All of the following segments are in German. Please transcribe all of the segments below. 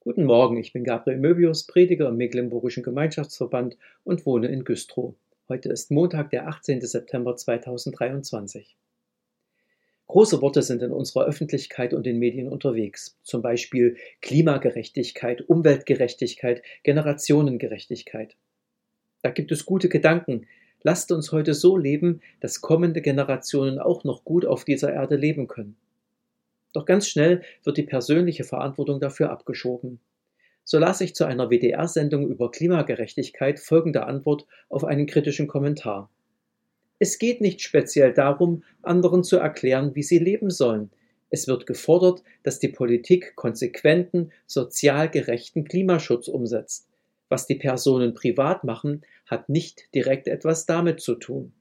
Guten Morgen, ich bin Gabriel Möbius, Prediger im Mecklenburgischen Gemeinschaftsverband und wohne in Güstrow. Heute ist Montag, der 18. September 2023. Große Worte sind in unserer Öffentlichkeit und den Medien unterwegs, zum Beispiel Klimagerechtigkeit, Umweltgerechtigkeit, Generationengerechtigkeit. Da gibt es gute Gedanken. Lasst uns heute so leben, dass kommende Generationen auch noch gut auf dieser Erde leben können. Doch ganz schnell wird die persönliche Verantwortung dafür abgeschoben. So las ich zu einer WDR-Sendung über Klimagerechtigkeit folgende Antwort auf einen kritischen Kommentar. Es geht nicht speziell darum, anderen zu erklären, wie sie leben sollen. Es wird gefordert, dass die Politik konsequenten, sozial gerechten Klimaschutz umsetzt. Was die Personen privat machen, hat nicht direkt etwas damit zu tun.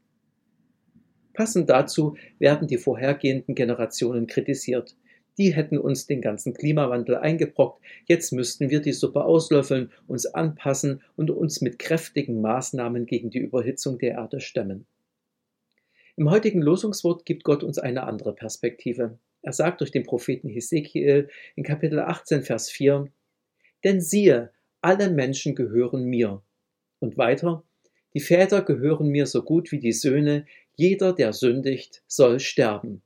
Passend dazu werden die vorhergehenden Generationen kritisiert. Die hätten uns den ganzen Klimawandel eingebrockt. Jetzt müssten wir die Suppe auslöffeln, uns anpassen und uns mit kräftigen Maßnahmen gegen die Überhitzung der Erde stemmen. Im heutigen Losungswort gibt Gott uns eine andere Perspektive. Er sagt durch den Propheten Hesekiel in Kapitel 18, Vers 4, Denn siehe, alle Menschen gehören mir. Und weiter, die Väter gehören mir so gut wie die Söhne, jeder, der sündigt, soll sterben.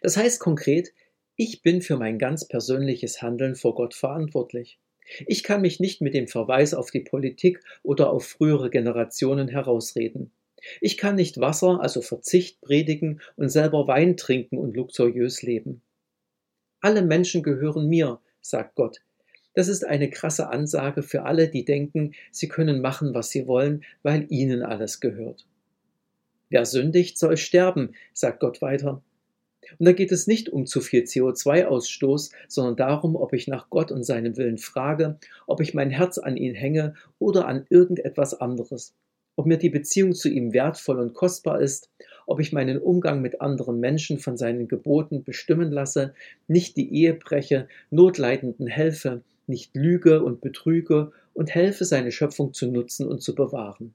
Das heißt konkret, ich bin für mein ganz persönliches Handeln vor Gott verantwortlich. Ich kann mich nicht mit dem Verweis auf die Politik oder auf frühere Generationen herausreden. Ich kann nicht Wasser, also Verzicht, predigen und selber Wein trinken und luxuriös leben. Alle Menschen gehören mir, sagt Gott. Das ist eine krasse Ansage für alle, die denken, sie können machen, was sie wollen, weil ihnen alles gehört. Wer sündigt, soll sterben, sagt Gott weiter. Und da geht es nicht um zu viel CO2-Ausstoß, sondern darum, ob ich nach Gott und seinem Willen frage, ob ich mein Herz an ihn hänge oder an irgendetwas anderes, ob mir die Beziehung zu ihm wertvoll und kostbar ist, ob ich meinen Umgang mit anderen Menschen von seinen Geboten bestimmen lasse, nicht die Ehe breche, Notleidenden helfe, nicht lüge und betrüge und helfe, seine Schöpfung zu nutzen und zu bewahren.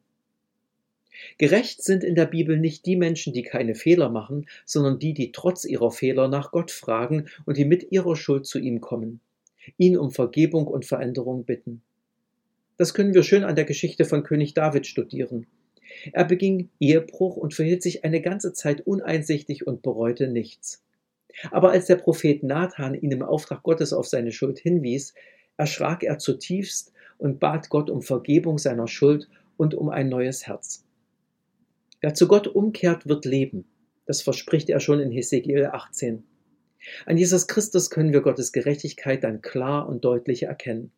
Gerecht sind in der Bibel nicht die Menschen, die keine Fehler machen, sondern die, die trotz ihrer Fehler nach Gott fragen und die mit ihrer Schuld zu ihm kommen, ihn um Vergebung und Veränderung bitten. Das können wir schön an der Geschichte von König David studieren. Er beging Ehebruch und verhielt sich eine ganze Zeit uneinsichtig und bereute nichts. Aber als der Prophet Nathan ihn im Auftrag Gottes auf seine Schuld hinwies, erschrak er zutiefst und bat Gott um Vergebung seiner Schuld und um ein neues Herz. Wer zu Gott umkehrt, wird leben. Das verspricht er schon in Hesekiel 18. An Jesus Christus können wir Gottes Gerechtigkeit dann klar und deutlich erkennen.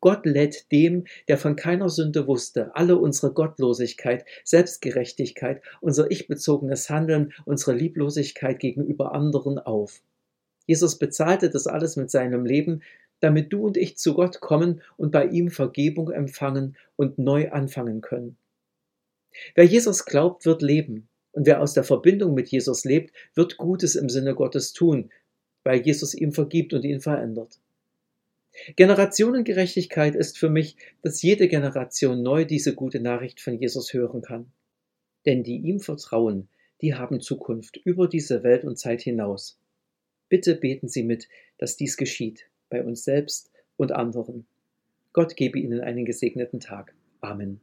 Gott lädt dem, der von keiner Sünde wusste, alle unsere Gottlosigkeit, Selbstgerechtigkeit, unser ich-bezogenes Handeln, unsere Lieblosigkeit gegenüber anderen auf. Jesus bezahlte das alles mit seinem Leben, damit du und ich zu Gott kommen und bei ihm Vergebung empfangen und neu anfangen können. Wer Jesus glaubt, wird leben. Und wer aus der Verbindung mit Jesus lebt, wird Gutes im Sinne Gottes tun, weil Jesus ihm vergibt und ihn verändert. Generationengerechtigkeit ist für mich, dass jede Generation neu diese gute Nachricht von Jesus hören kann. Denn die ihm vertrauen, die haben Zukunft über diese Welt und Zeit hinaus. Bitte beten Sie mit, dass dies geschieht, bei uns selbst und anderen. Gott gebe Ihnen einen gesegneten Tag. Amen.